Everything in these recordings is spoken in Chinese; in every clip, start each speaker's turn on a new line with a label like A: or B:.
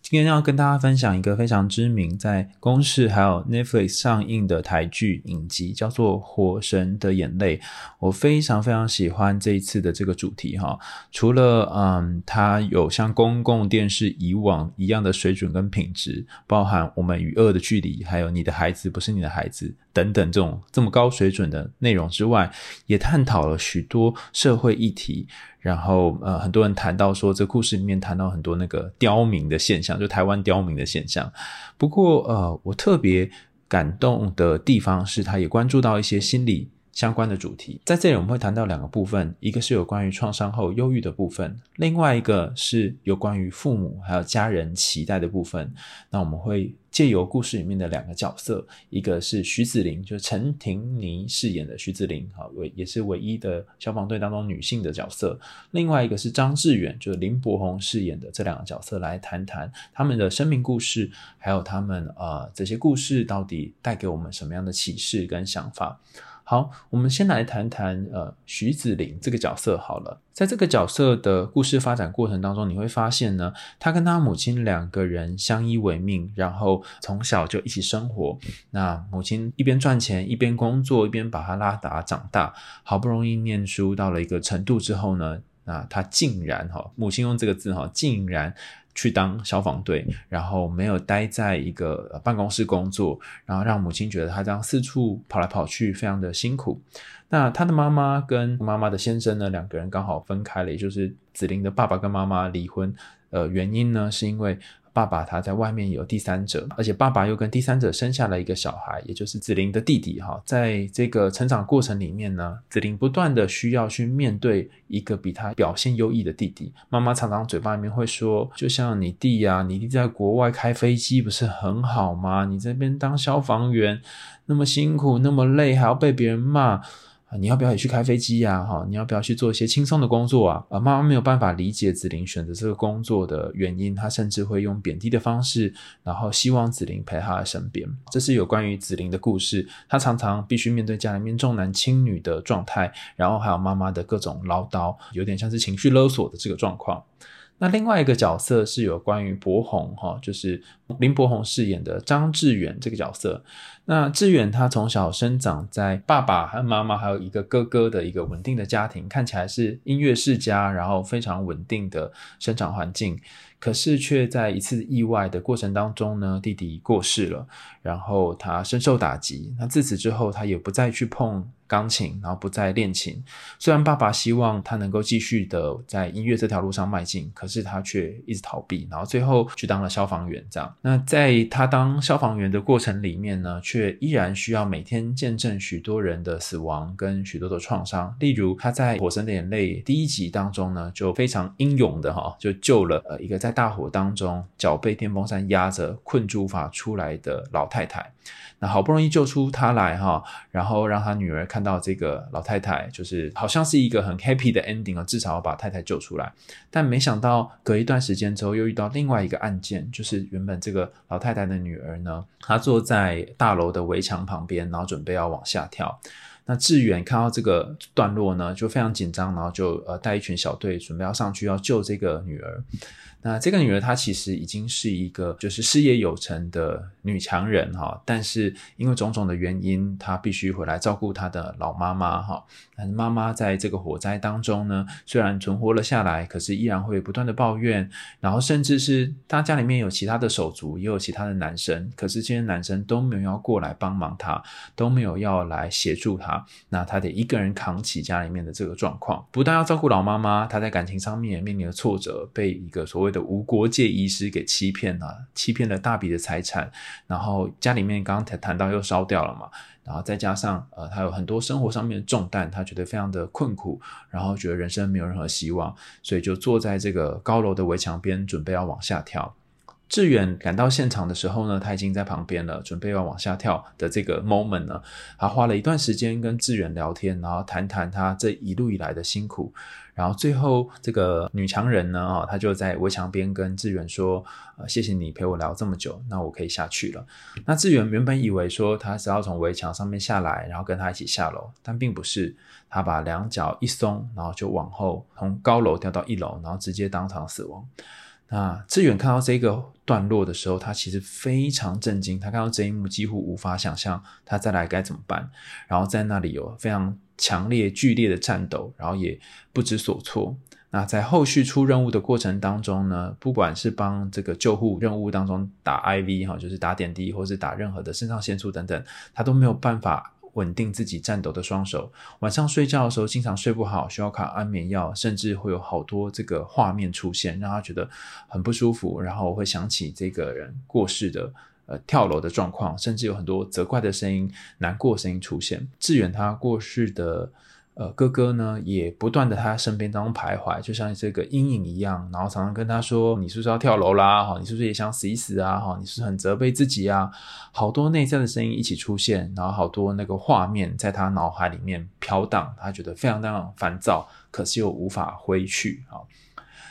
A: 今天要跟大家分享一个非常知名，在公视还有 Netflix 上映的台剧影集，叫做《火神的眼泪》。我非常非常喜欢这一次的这个主题哈，除了嗯，它有像公共电视以往一样的水准跟品质，包含我们与恶的距离，还有你的孩子不是你的孩子等等这种这么高水准的内容之外，也探讨了许多社会议题。然后呃，很多人谈到说，这故事里面谈到很多那个刁民的现象，就台湾刁民的现象。不过呃，我特别感动的地方是，他也关注到一些心理相关的主题。在这里我们会谈到两个部分，一个是有关于创伤后忧郁的部分，另外一个是有关于父母还有家人期待的部分。那我们会。借由故事里面的两个角色，一个是徐子玲，就是陈婷妮饰演的徐子玲，哈，唯也是唯一的消防队当中女性的角色；另外一个是张志远，就是林柏宏饰演的这两个角色，来谈谈他们的生命故事，还有他们呃这些故事到底带给我们什么样的启示跟想法。好，我们先来谈谈呃徐子玲这个角色好了。在这个角色的故事发展过程当中，你会发现呢，他跟他母亲两个人相依为命，然后从小就一起生活。那母亲一边赚钱，一边工作，一边把他拉达长大。好不容易念书到了一个程度之后呢，那他竟然哈，母亲用这个字哈，竟然。去当消防队，然后没有待在一个办公室工作，然后让母亲觉得他这样四处跑来跑去，非常的辛苦。那他的妈妈跟妈妈的先生呢，两个人刚好分开了，也就是子玲的爸爸跟妈妈离婚。呃，原因呢，是因为。爸爸他在外面有第三者，而且爸爸又跟第三者生下了一个小孩，也就是子玲的弟弟哈。在这个成长过程里面呢，子玲不断的需要去面对一个比他表现优异的弟弟。妈妈常常嘴巴里面会说，就像你弟呀，你弟在国外开飞机不是很好吗？你这边当消防员那么辛苦那么累，还要被别人骂。啊，你要不要也去开飞机呀？哈，你要不要去做一些轻松的工作啊？啊，妈妈没有办法理解子玲选择这个工作的原因，她甚至会用贬低的方式，然后希望子玲陪她的身边。这是有关于子玲的故事，她常常必须面对家里面重男轻女的状态，然后还有妈妈的各种唠叨，有点像是情绪勒索的这个状况。那另外一个角色是有关于博宏哈，就是林柏宏饰演的张志远这个角色。那志远他从小生长在爸爸和妈妈还有一个哥哥的一个稳定的家庭，看起来是音乐世家，然后非常稳定的生长环境。可是却在一次意外的过程当中呢，弟弟过世了，然后他深受打击。那自此之后，他也不再去碰。钢琴，然后不再练琴。虽然爸爸希望他能够继续的在音乐这条路上迈进，可是他却一直逃避，然后最后去当了消防员。这样，那在他当消防员的过程里面呢，却依然需要每天见证许多人的死亡跟许多的创伤。例如，他在《火神的眼泪》第一集当中呢，就非常英勇的哈，就救了呃一个在大火当中脚被电风扇压着困住无法出来的老太太。那好不容易救出他来哈，然后让他女儿看到这个老太太，就是好像是一个很 happy 的 ending 啊，至少要把太太救出来。但没想到隔一段时间之后，又遇到另外一个案件，就是原本这个老太太的女儿呢，她坐在大楼的围墙旁边，然后准备要往下跳。那志远看到这个段落呢，就非常紧张，然后就呃带一群小队准备要上去要救这个女儿。那这个女儿她其实已经是一个就是事业有成的女强人哈，但是因为种种的原因，她必须回来照顾她的老妈妈哈。但是妈妈在这个火灾当中呢，虽然存活了下来，可是依然会不断的抱怨，然后甚至是她家里面有其他的手足，也有其他的男生，可是这些男生都没有要过来帮忙她，都没有要来协助她，那她得一个人扛起家里面的这个状况，不但要照顾老妈妈，她在感情上面也面临了挫折，被一个所谓的无国界医师给欺骗了，欺骗了大笔的财产，然后家里面刚刚谈谈到又烧掉了嘛，然后再加上呃，他有很多生活上面的重担，他觉得非常的困苦，然后觉得人生没有任何希望，所以就坐在这个高楼的围墙边，准备要往下跳。志远赶到现场的时候呢，他已经在旁边了，准备要往下跳的这个 moment 呢，他花了一段时间跟志远聊天，然后谈谈他这一路以来的辛苦，然后最后这个女强人呢，啊，她就在围墙边跟志远说，呃，谢谢你陪我聊这么久，那我可以下去了。那志远原本以为说他是要从围墙上面下来，然后跟他一起下楼，但并不是，他把两脚一松，然后就往后从高楼掉到一楼，然后直接当场死亡。那志远看到这个段落的时候，他其实非常震惊。他看到这一幕，几乎无法想象他再来该怎么办。然后在那里有非常强烈、剧烈的颤抖，然后也不知所措。那在后续出任务的过程当中呢，不管是帮这个救护任务当中打 IV 哈，就是打点滴，或是打任何的肾上腺素等等，他都没有办法。稳定自己颤抖的双手，晚上睡觉的时候经常睡不好，需要靠安眠药，甚至会有好多这个画面出现，让他觉得很不舒服。然后会想起这个人过世的呃跳楼的状况，甚至有很多责怪的声音、难过声音出现。志远他过世的。呃，哥哥呢也不断的他身边当中徘徊，就像这个阴影一样，然后常常跟他说：“你是不是要跳楼啦？哈，你是不是也想死一死啊？哈，你是很责备自己啊？”好多内在的声音一起出现，然后好多那个画面在他脑海里面飘荡，他觉得非常非常烦躁，可是又无法挥去啊。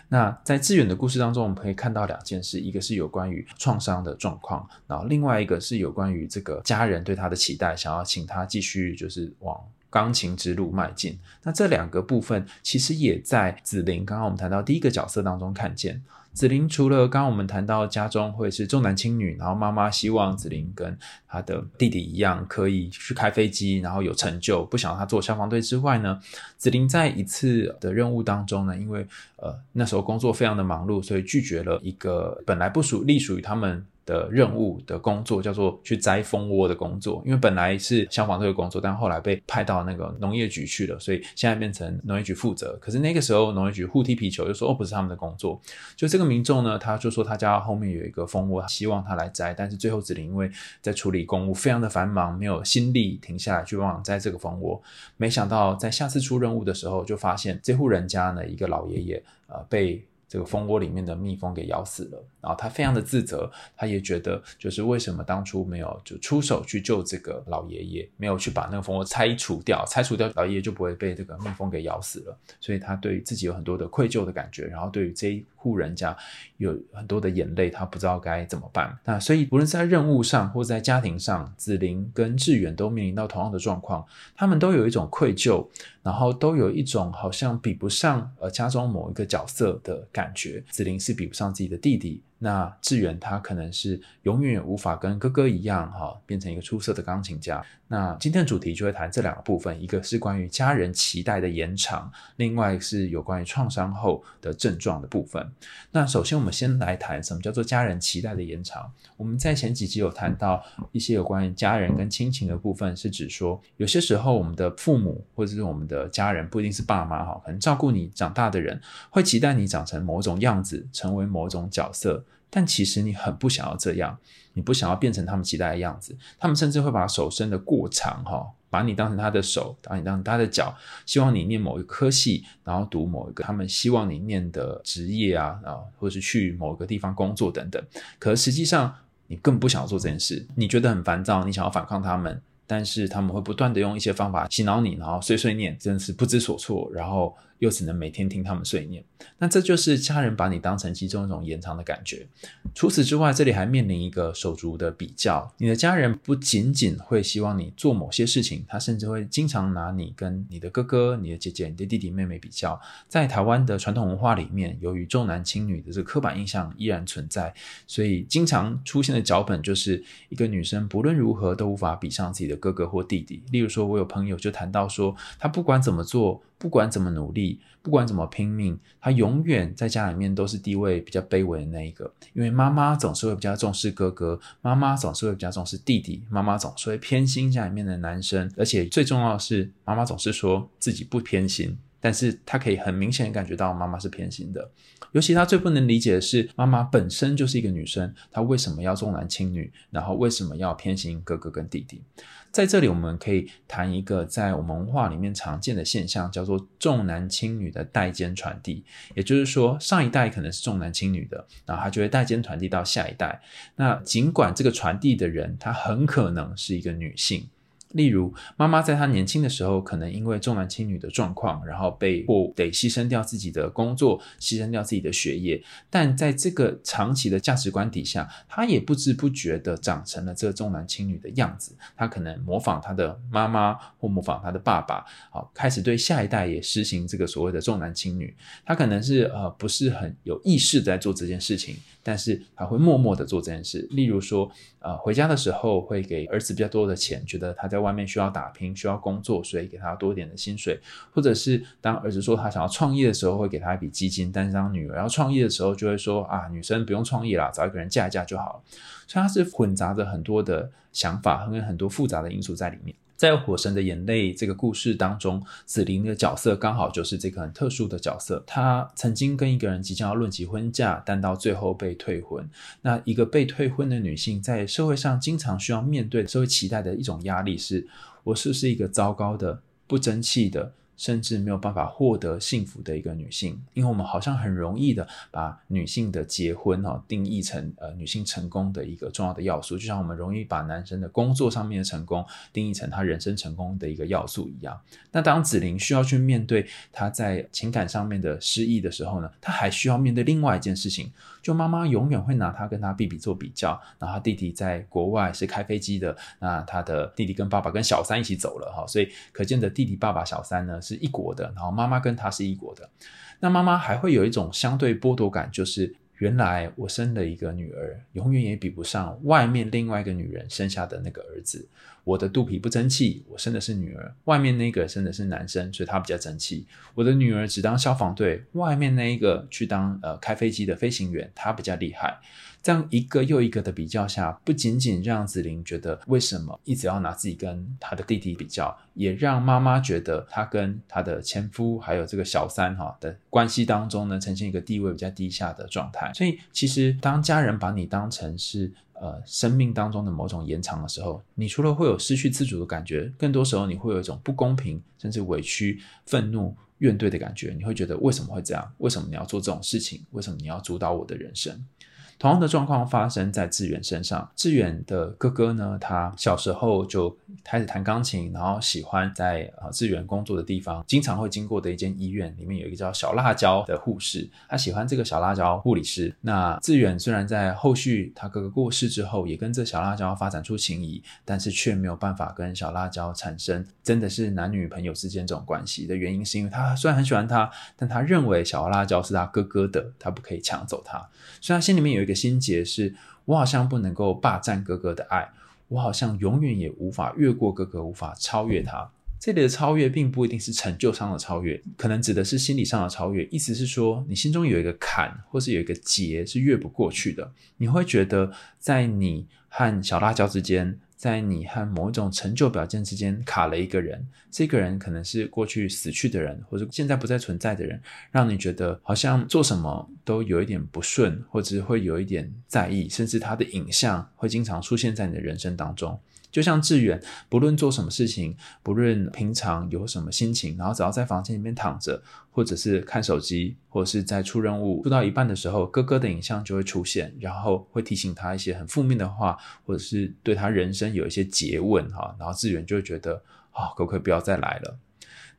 A: 那在志远的故事当中，我们可以看到两件事，一个是有关于创伤的状况，然后另外一个是有关于这个家人对他的期待，想要请他继续就是往。钢琴之路迈进，那这两个部分其实也在紫菱刚刚我们谈到第一个角色当中看见。紫菱除了刚刚我们谈到家中会是重男轻女，然后妈妈希望紫菱跟她的弟弟一样可以去开飞机，然后有成就，不想让他做消防队之外呢，紫菱在一次的任务当中呢，因为呃那时候工作非常的忙碌，所以拒绝了一个本来不属隶属于他们。的任务的工作叫做去摘蜂窝的工作，因为本来是消防队的工作，但后来被派到那个农业局去了，所以现在变成农业局负责。可是那个时候农业局互踢皮球，就说哦不是他们的工作。就这个民众呢，他就说他家后面有一个蜂窝，希望他来摘，但是最后只能因为在处理公务，非常的繁忙，没有心力停下来去帮忙摘这个蜂窝。没想到在下次出任务的时候，就发现这户人家呢一个老爷爷呃被。这个蜂窝里面的蜜蜂给咬死了，然后他非常的自责，他也觉得就是为什么当初没有就出手去救这个老爷爷，没有去把那个蜂窝拆除掉，拆除掉老爷爷就不会被这个蜜蜂给咬死了，所以他对自己有很多的愧疚的感觉，然后对于这一户人家有很多的眼泪，他不知道该怎么办。那所以无论在任务上或在家庭上，子玲跟志远都面临到同样的状况，他们都有一种愧疚。然后都有一种好像比不上呃家中某一个角色的感觉，子玲是比不上自己的弟弟。那志远他可能是永远也无法跟哥哥一样哈，变成一个出色的钢琴家。那今天的主题就会谈这两个部分，一个是关于家人期待的延长，另外是有关于创伤后的症状的部分。那首先我们先来谈什么叫做家人期待的延长。我们在前几集有谈到一些有关于家人跟亲情的部分，是指说有些时候我们的父母或者是我们的家人，不一定是爸妈哈，可能照顾你长大的人，会期待你长成某种样子，成为某种角色。但其实你很不想要这样，你不想要变成他们期待的样子。他们甚至会把手伸得过长，哈，把你当成他的手，把你当成他的脚，希望你念某一科系，然后读某一个他们希望你念的职业啊，啊，或者是去某个地方工作等等。可实际上你更不想要做这件事，你觉得很烦躁，你想要反抗他们，但是他们会不断的用一些方法洗脑你，然后碎碎念，真的是不知所措，然后。又只能每天听他们碎念，那这就是家人把你当成其中一种延长的感觉。除此之外，这里还面临一个手足的比较。你的家人不仅仅会希望你做某些事情，他甚至会经常拿你跟你的哥哥、你的姐姐、你的弟弟妹妹比较。在台湾的传统文化里面，由于重男轻女的这个刻板印象依然存在，所以经常出现的脚本就是一个女生不论如何都无法比上自己的哥哥或弟弟。例如说，我有朋友就谈到说，他不管怎么做。不管怎么努力，不管怎么拼命，他永远在家里面都是地位比较卑微的那一个。因为妈妈总是会比较重视哥哥，妈妈总是会比较重视弟弟，妈妈总是会偏心家里面的男生。而且最重要的是，妈妈总是说自己不偏心。但是他可以很明显感觉到妈妈是偏心的。尤其他最不能理解的是，妈妈本身就是一个女生，她为什么要重男轻女？然后为什么要偏心哥哥跟弟弟？在这里，我们可以谈一个在我们文化里面常见的现象，叫做重男轻女的代间传递。也就是说，上一代可能是重男轻女的，然后他就会代间传递到下一代。那尽管这个传递的人，他很可能是一个女性。例如，妈妈在她年轻的时候，可能因为重男轻女的状况，然后被迫得牺牲掉自己的工作，牺牲掉自己的学业。但在这个长期的价值观底下，她也不知不觉的长成了这重男轻女的样子。她可能模仿她的妈妈，或模仿她的爸爸，好，开始对下一代也实行这个所谓的重男轻女。她可能是呃不是很有意识在做这件事情。但是他会默默的做这件事，例如说，呃，回家的时候会给儿子比较多的钱，觉得他在在外面需要打拼，需要工作，所以给他多一点的薪水；或者是当儿子说他想要创业的时候，会给他一笔基金；但是当女儿要创业的时候，就会说啊，女生不用创业啦，找一个人嫁一嫁就好了。所以他是混杂着很多的想法和很多复杂的因素在里面。在《火神的眼泪》这个故事当中，紫菱的角色刚好就是这个很特殊的角色。她曾经跟一个人即将要论及婚嫁，但到最后被退婚。那一个被退婚的女性，在社会上经常需要面对社会期待的一种压力是：我是不是一个糟糕的、不争气的？甚至没有办法获得幸福的一个女性，因为我们好像很容易的把女性的结婚哈定义成呃女性成功的一个重要的要素，就像我们容易把男生的工作上面的成功定义成他人生成功的一个要素一样。那当子玲需要去面对她在情感上面的失意的时候呢，她还需要面对另外一件事情，就妈妈永远会拿她跟她弟弟做比较，然后弟弟在国外是开飞机的，那他的弟弟跟爸爸跟小三一起走了哈，所以可见的弟弟爸爸小三呢。是一国的，然后妈妈跟他是一国的，那妈妈还会有一种相对剥夺感，就是原来我生了一个女儿，永远也比不上外面另外一个女人生下的那个儿子。我的肚皮不争气，我生的是女儿，外面那个生的是男生，所以他比较争气。我的女儿只当消防队，外面那一个去当呃开飞机的飞行员，他比较厉害。这样一个又一个的比较下，不仅仅让子玲觉得为什么一直要拿自己跟他的弟弟比较，也让妈妈觉得她跟她的前夫还有这个小三哈的关系当中呢，呈现一个地位比较低下的状态。所以其实当家人把你当成是呃生命当中的某种延长的时候，你除了会有失去自主的感觉，更多时候你会有一种不公平、甚至委屈、愤怒、怨怼的感觉。你会觉得为什么会这样？为什么你要做这种事情？为什么你要主导我的人生？同样的状况发生在志远身上。志远的哥哥呢，他小时候就开始弹钢琴，然后喜欢在啊志远工作的地方，经常会经过的一间医院里面有一个叫小辣椒的护士，他喜欢这个小辣椒护理师。那志远虽然在后续他哥哥过世之后，也跟这小辣椒发展出情谊，但是却没有办法跟小辣椒产生真的是男女朋友之间这种关系的原因，是因为他虽然很喜欢他，但他认为小辣椒是他哥哥的，他不可以抢走他，所以他心里面有。一个心结是，我好像不能够霸占哥哥的爱，我好像永远也无法越过哥哥，无法超越他。这里的超越，并不一定是成就上的超越，可能指的是心理上的超越。意思是说，你心中有一个坎，或是有一个结是越不过去的。你会觉得，在你和小辣椒之间。在你和某一种成就表现之间卡了一个人，这个人可能是过去死去的人，或者现在不再存在的人，让你觉得好像做什么都有一点不顺，或者会有一点在意，甚至他的影像会经常出现在你的人生当中。就像志远，不论做什么事情，不论平常有什么心情，然后只要在房间里面躺着，或者是看手机，或者是在出任务出到一半的时候，哥哥的影像就会出现，然后会提醒他一些很负面的话，或者是对他人生有一些诘问哈，然后志远就会觉得啊，可不可以不要再来了？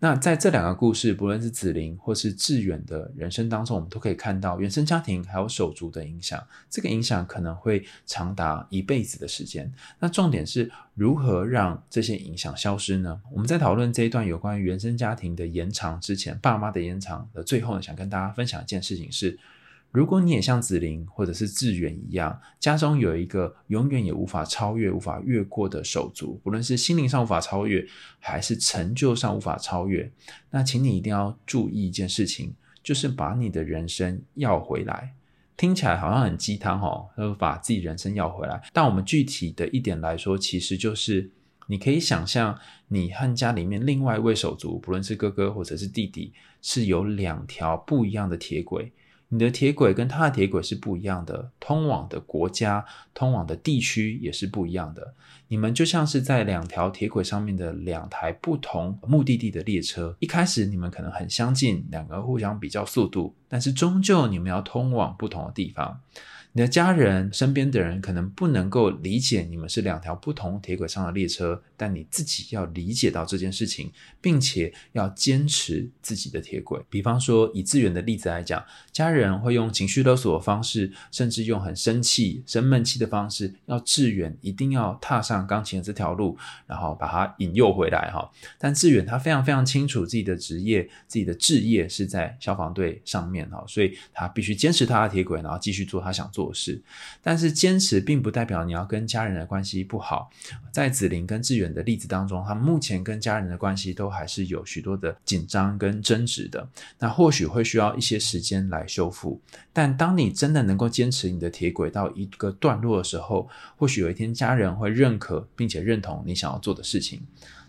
A: 那在这两个故事，不论是子玲或是志远的人生当中，我们都可以看到原生家庭还有手足的影响。这个影响可能会长达一辈子的时间。那重点是如何让这些影响消失呢？我们在讨论这一段有关于原生家庭的延长之前，爸妈的延长的最后呢，想跟大家分享一件事情是。如果你也像子玲或者是志远一样，家中有一个永远也无法超越、无法越过的手足，不论是心灵上无法超越，还是成就上无法超越，那请你一定要注意一件事情，就是把你的人生要回来。听起来好像很鸡汤哦，要把自己人生要回来。但我们具体的一点来说，其实就是你可以想象，你和家里面另外一位手足，不论是哥哥或者是弟弟，是有两条不一样的铁轨。你的铁轨跟他的铁轨是不一样的，通往的国家、通往的地区也是不一样的。你们就像是在两条铁轨上面的两台不同目的地的列车，一开始你们可能很相近，两个互相比较速度，但是终究你们要通往不同的地方。你的家人、身边的人可能不能够理解你们是两条不同铁轨上的列车，但你自己要理解到这件事情，并且要坚持自己的铁轨。比方说，以志远的例子来讲，家人会用情绪勒索的方式，甚至用很生气、生闷气的方式，要志远一定要踏上钢琴的这条路，然后把他引诱回来哈。但志远他非常非常清楚自己的职业、自己的志业是在消防队上面哈，所以他必须坚持他的铁轨，然后继续做他想做。做事，但是坚持并不代表你要跟家人的关系不好。在子玲跟志远的例子当中，他目前跟家人的关系都还是有许多的紧张跟争执的。那或许会需要一些时间来修复。但当你真的能够坚持你的铁轨到一个段落的时候，或许有一天家人会认可并且认同你想要做的事情。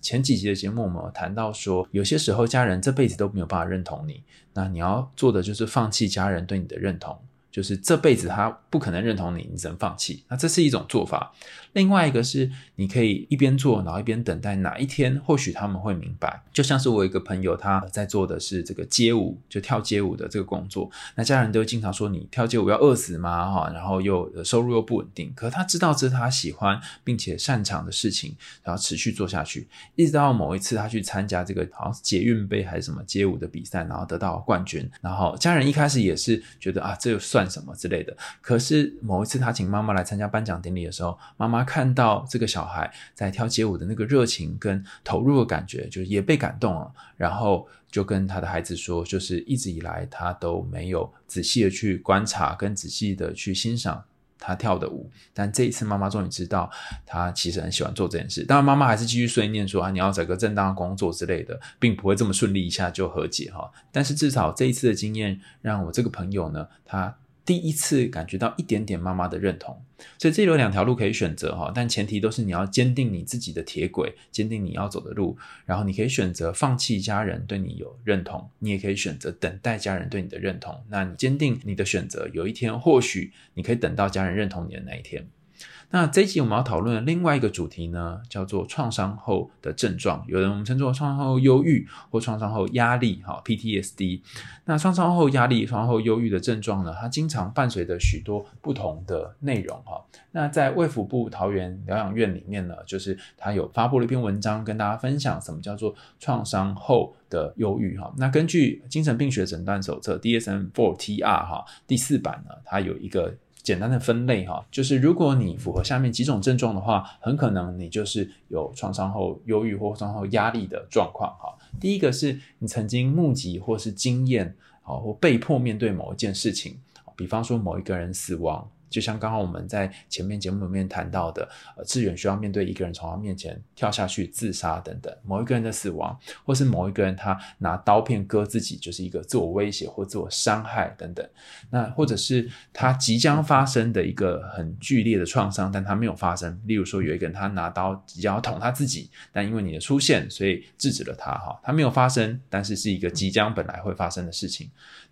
A: 前几集的节目我们有谈到说，有些时候家人这辈子都没有办法认同你，那你要做的就是放弃家人对你的认同。就是这辈子他不可能认同你，你只能放弃。那这是一种做法。另外一个是，你可以一边做，然后一边等待哪一天，或许他们会明白。就像是我一个朋友，他在做的是这个街舞，就跳街舞的这个工作。那家人都经常说：“你跳街舞要饿死吗？”哈，然后又收入又不稳定。可他知道这是他喜欢并且擅长的事情，然后持续做下去，一直到某一次他去参加这个好像是捷运杯还是什么街舞的比赛，然后得到冠军。然后家人一开始也是觉得啊，这又算什么之类的。可是某一次他请妈妈来参加颁奖典礼的时候，妈妈。他看到这个小孩在跳街舞的那个热情跟投入的感觉，就是也被感动了。然后就跟他的孩子说，就是一直以来他都没有仔细的去观察跟仔细的去欣赏他跳的舞，但这一次妈妈终于知道他其实很喜欢做这件事。当然，妈妈还是继续碎念说啊，你要找个正当的工作之类的，并不会这么顺利一下就和解哈。但是至少这一次的经验，让我这个朋友呢，他。第一次感觉到一点点妈妈的认同，所以这里有两条路可以选择哈，但前提都是你要坚定你自己的铁轨，坚定你要走的路，然后你可以选择放弃家人对你有认同，你也可以选择等待家人对你的认同。那你坚定你的选择，有一天或许你可以等到家人认同你的那一天。那这一集我们要讨论的另外一个主题呢，叫做创伤后的症状，有人我们称作创伤后忧郁或创伤后压力，哈，PTSD。那创伤后压力、创伤后忧郁的症状呢，它经常伴随着许多不同的内容，哈。那在卫福部桃园疗养院里面呢，就是他有发布了一篇文章，跟大家分享什么叫做创伤后的忧郁，哈。那根据精神病学诊断手册 DSM-4-TR 哈第四版呢，它有一个。简单的分类哈，就是如果你符合下面几种症状的话，很可能你就是有创伤后忧郁或创伤后压力的状况哈。第一个是你曾经目击或是经验啊或被迫面对某一件事情，比方说某一个人死亡。就像刚刚我们在前面节目里面谈到的，呃，志远需要面对一个人从他面前跳下去自杀等等，某一个人的死亡，或是某一个人他拿刀片割自己，就是一个自我威胁或自我伤害等等。那或者是他即将发生的一个很剧烈的创伤，但他没有发生。例如说，有一个人他拿刀即将要捅他自己，但因为你的出现，所以制止了他。哈，他没有发生，但是是一个即将本来会发生的事情。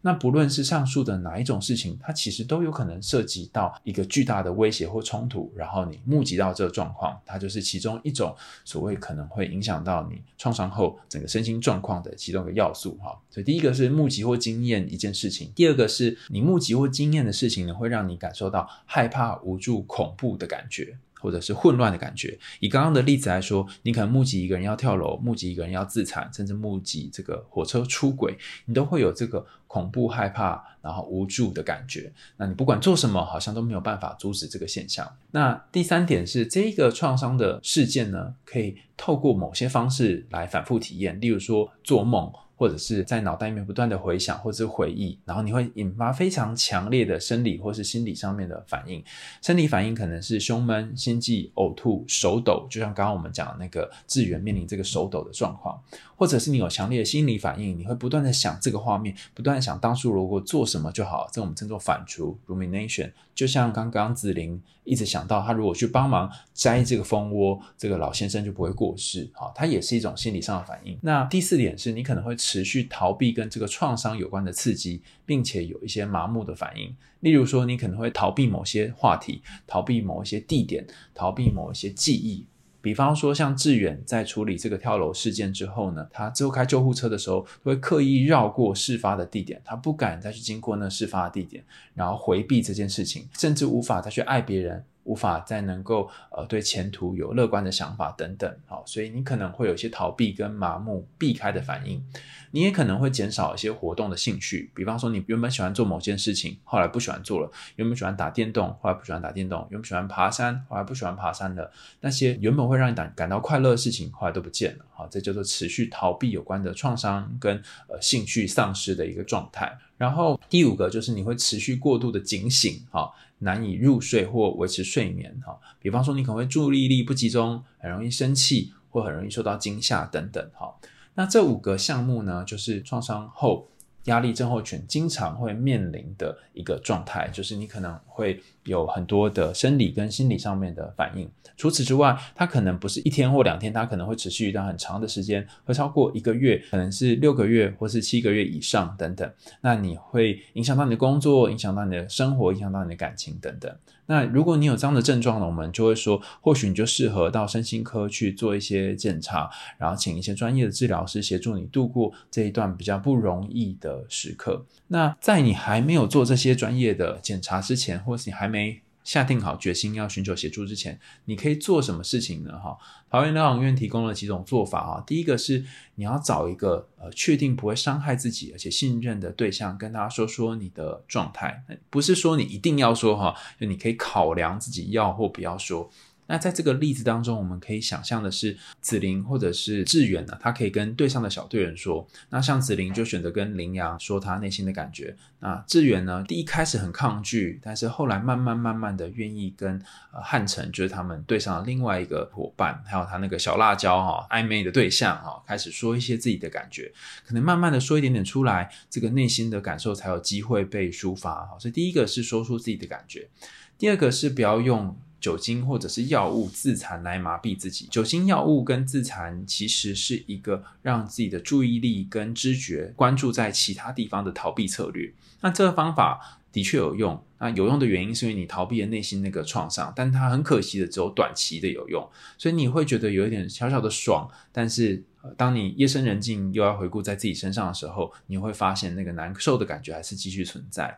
A: 那不论是上述的哪一种事情，它其实都有可能涉及到一个巨大的威胁或冲突，然后你目击到这个状况，它就是其中一种所谓可能会影响到你创伤后整个身心状况的其中一个要素哈。所以第一个是目击或经验一件事情，第二个是你目击或经验的事情呢，会让你感受到害怕、无助、恐怖的感觉。或者是混乱的感觉。以刚刚的例子来说，你可能目击一个人要跳楼，目击一个人要自残，甚至目击这个火车出轨，你都会有这个恐怖、害怕，然后无助的感觉。那你不管做什么，好像都没有办法阻止这个现象。那第三点是，这个创伤的事件呢，可以透过某些方式来反复体验，例如说做梦。或者是在脑袋里面不断的回想或者是回忆，然后你会引发非常强烈的生理或是心理上面的反应。生理反应可能是胸闷、心悸、呕吐、手抖，就像刚刚我们讲的那个志远面临这个手抖的状况，或者是你有强烈的心理反应，你会不断的想这个画面，不断的想当初如果做什么就好，这我们称作反刍 （rumination）。就像刚刚子玲一直想到，他如果去帮忙摘这个蜂窝，这个老先生就不会过世。好，它也是一种心理上的反应。那第四点是你可能会持续逃避跟这个创伤有关的刺激，并且有一些麻木的反应。例如说，你可能会逃避某些话题，逃避某一些地点，逃避某一些记忆。比方说，像志远在处理这个跳楼事件之后呢，他之后开救护车的时候，会刻意绕过事发的地点，他不敢再去经过那事发的地点，然后回避这件事情，甚至无法再去爱别人。无法再能够呃对前途有乐观的想法等等，好，所以你可能会有一些逃避跟麻木、避开的反应。你也可能会减少一些活动的兴趣，比方说你原本喜欢做某件事情，后来不喜欢做了；原本喜欢打电动，后来不喜欢打电动；原本喜欢爬山，后来不喜欢爬山了。那些原本会让你感感到快乐的事情，后来都不见了。好，这叫做持续逃避有关的创伤跟呃兴趣丧失的一个状态。然后第五个就是你会持续过度的警醒，哈。难以入睡或维持睡眠，哈，比方说你可能会注意力不集中，很容易生气或很容易受到惊吓等等，哈。那这五个项目呢，就是创伤后。压力症候群经常会面临的一个状态，就是你可能会有很多的生理跟心理上面的反应。除此之外，它可能不是一天或两天，它可能会持续一段很长的时间，会超过一个月，可能是六个月或是七个月以上等等。那你会影响到你的工作，影响到你的生活，影响到你的感情等等。那如果你有这样的症状呢，我们就会说，或许你就适合到身心科去做一些检查，然后请一些专业的治疗师协助你度过这一段比较不容易的时刻。那在你还没有做这些专业的检查之前，或是你还没。下定好决心要寻求协助之前，你可以做什么事情呢？哈，桃园疗养院提供了几种做法啊。第一个是你要找一个呃确定不会伤害自己而且信任的对象，跟他说说你的状态，不是说你一定要说哈，就你可以考量自己要或不要说。那在这个例子当中，我们可以想象的是，子林或者是志远呢，他可以跟对上的小队员说。那像子林就选择跟林阳说他内心的感觉。那志远呢，第一开始很抗拒，但是后来慢慢慢慢的愿意跟汉城，就是他们对上了另外一个伙伴，还有他那个小辣椒哈暧昧的对象哈，开始说一些自己的感觉，可能慢慢的说一点点出来，这个内心的感受才有机会被抒发。所以第一个是说出自己的感觉，第二个是不要用。酒精或者是药物自残来麻痹自己。酒精、药物跟自残其实是一个让自己的注意力跟知觉关注在其他地方的逃避策略。那这个方法的确有用。那有用的原因是因为你逃避了内心那个创伤，但它很可惜的只有短期的有用。所以你会觉得有一点小小的爽，但是当你夜深人静又要回顾在自己身上的时候，你会发现那个难受的感觉还是继续存在。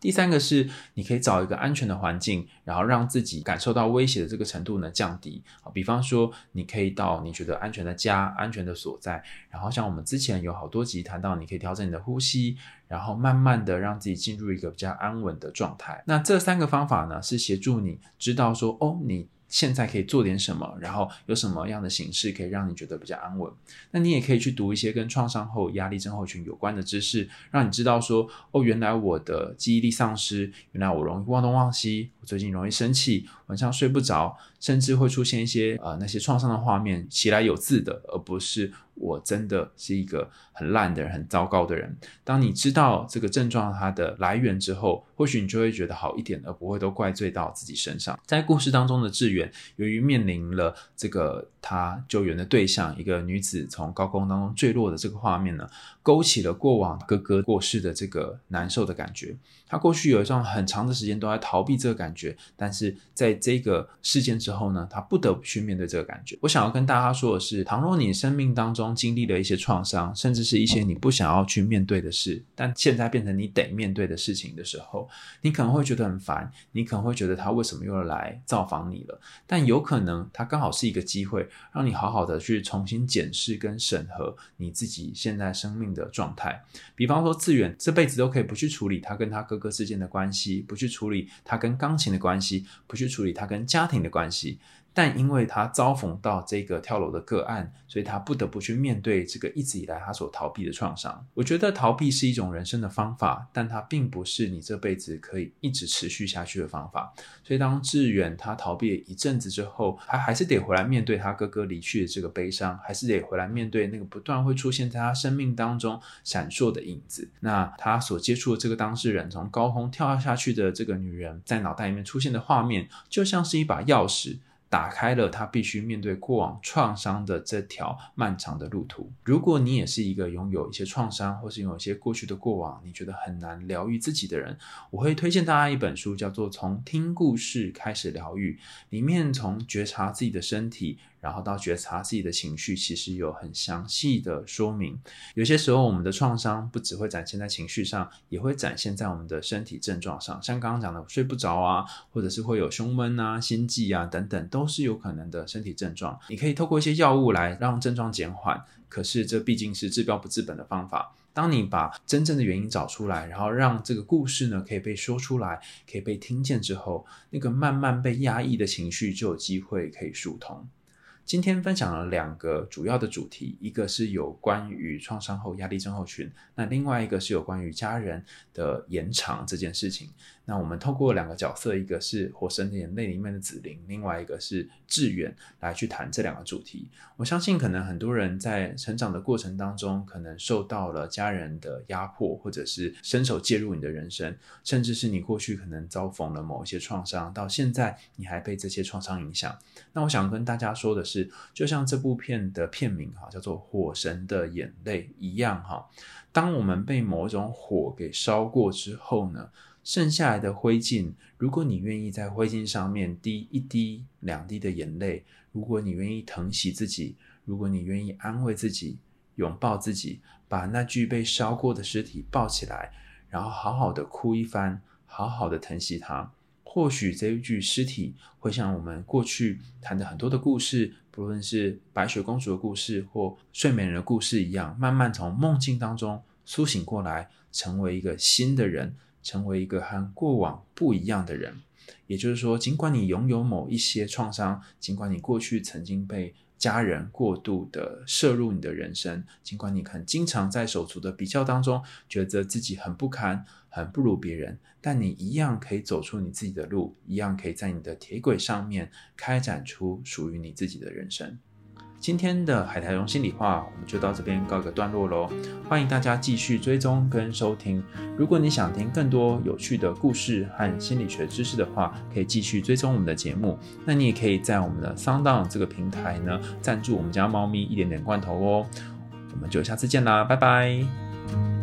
A: 第三个是，你可以找一个安全的环境，然后让自己感受到威胁的这个程度呢降低。啊，比方说，你可以到你觉得安全的家、安全的所在，然后像我们之前有好多集谈到，你可以调整你的呼吸，然后慢慢的让自己进入一个比较安稳的状态。那这三个方法呢，是协助你知道说，哦，你。现在可以做点什么？然后有什么样的形式可以让你觉得比较安稳？那你也可以去读一些跟创伤后压力症候群有关的知识，让你知道说，哦，原来我的记忆力丧失，原来我容易忘东忘西，我最近容易生气，晚上睡不着，甚至会出现一些呃那些创伤的画面，起来有字的，而不是。我真的是一个很烂的人，很糟糕的人。当你知道这个症状它的来源之后，或许你就会觉得好一点，而不会都怪罪到自己身上。在故事当中的志远，由于面临了这个他救援的对象一个女子从高空当中坠落的这个画面呢，勾起了过往哥哥过世的这个难受的感觉。他过去有一段很长的时间都在逃避这个感觉，但是在这个事件之后呢，他不得不去面对这个感觉。我想要跟大家说的是，倘若你生命当中，经历了一些创伤，甚至是一些你不想要去面对的事，但现在变成你得面对的事情的时候，你可能会觉得很烦，你可能会觉得他为什么又要来造访你了？但有可能他刚好是一个机会，让你好好的去重新检视跟审核你自己现在生命的状态。比方说，志远这辈子都可以不去处理他跟他哥各之间的关系，不去处理他跟钢琴的关系，不去处理他跟家庭的关系。但因为他遭逢到这个跳楼的个案，所以他不得不去面对这个一直以来他所逃避的创伤。我觉得逃避是一种人生的方法，但它并不是你这辈子可以一直持续下去的方法。所以当志远他逃避了一阵子之后，他还是得回来面对他哥哥离去的这个悲伤，还是得回来面对那个不断会出现在他生命当中闪烁的影子。那他所接触的这个当事人从高空跳下去的这个女人，在脑袋里面出现的画面，就像是一把钥匙。打开了他必须面对过往创伤的这条漫长的路途。如果你也是一个拥有一些创伤，或是拥有一些过去的过往，你觉得很难疗愈自己的人，我会推荐大家一本书，叫做《从听故事开始疗愈》，里面从觉察自己的身体。然后到觉察自己的情绪，其实有很详细的说明。有些时候，我们的创伤不只会展现在情绪上，也会展现在我们的身体症状上。像刚刚讲的睡不着啊，或者是会有胸闷啊、心悸啊等等，都是有可能的身体症状。你可以透过一些药物来让症状减缓，可是这毕竟是治标不治本的方法。当你把真正的原因找出来，然后让这个故事呢可以被说出来，可以被听见之后，那个慢慢被压抑的情绪就有机会可以疏通。今天分享了两个主要的主题，一个是有关于创伤后压力症候群，那另外一个是有关于家人的延长这件事情。那我们透过两个角色，一个是《火神的眼泪》里面的紫菱，另外一个是志远，来去谈这两个主题。我相信，可能很多人在成长的过程当中，可能受到了家人的压迫，或者是伸手介入你的人生，甚至是你过去可能遭逢了某一些创伤，到现在你还被这些创伤影响。那我想跟大家说的是，就像这部片的片名哈，叫做《火神的眼泪》一样哈，当我们被某种火给烧过之后呢？剩下来的灰烬，如果你愿意在灰烬上面滴一滴、两滴的眼泪，如果你愿意疼惜自己，如果你愿意安慰自己、拥抱自己，把那具被烧过的尸体抱起来，然后好好的哭一番，好好的疼惜它，或许这一具尸体会像我们过去谈的很多的故事，无论是白雪公主的故事或睡美人的故事一样，慢慢从梦境当中苏醒过来，成为一个新的人。成为一个和过往不一样的人，也就是说，尽管你拥有某一些创伤，尽管你过去曾经被家人过度的摄入你的人生，尽管你可能经常在手足的比较当中觉得自己很不堪、很不如别人，但你一样可以走出你自己的路，一样可以在你的铁轨上面开展出属于你自己的人生。今天的海苔熊心里话，我们就到这边告一个段落喽。欢迎大家继续追踪跟收听。如果你想听更多有趣的故事和心理学知识的话，可以继续追踪我们的节目。那你也可以在我们的 Sound 这个平台呢，赞助我们家猫咪一点点罐头哦。我们就下次见啦，拜拜。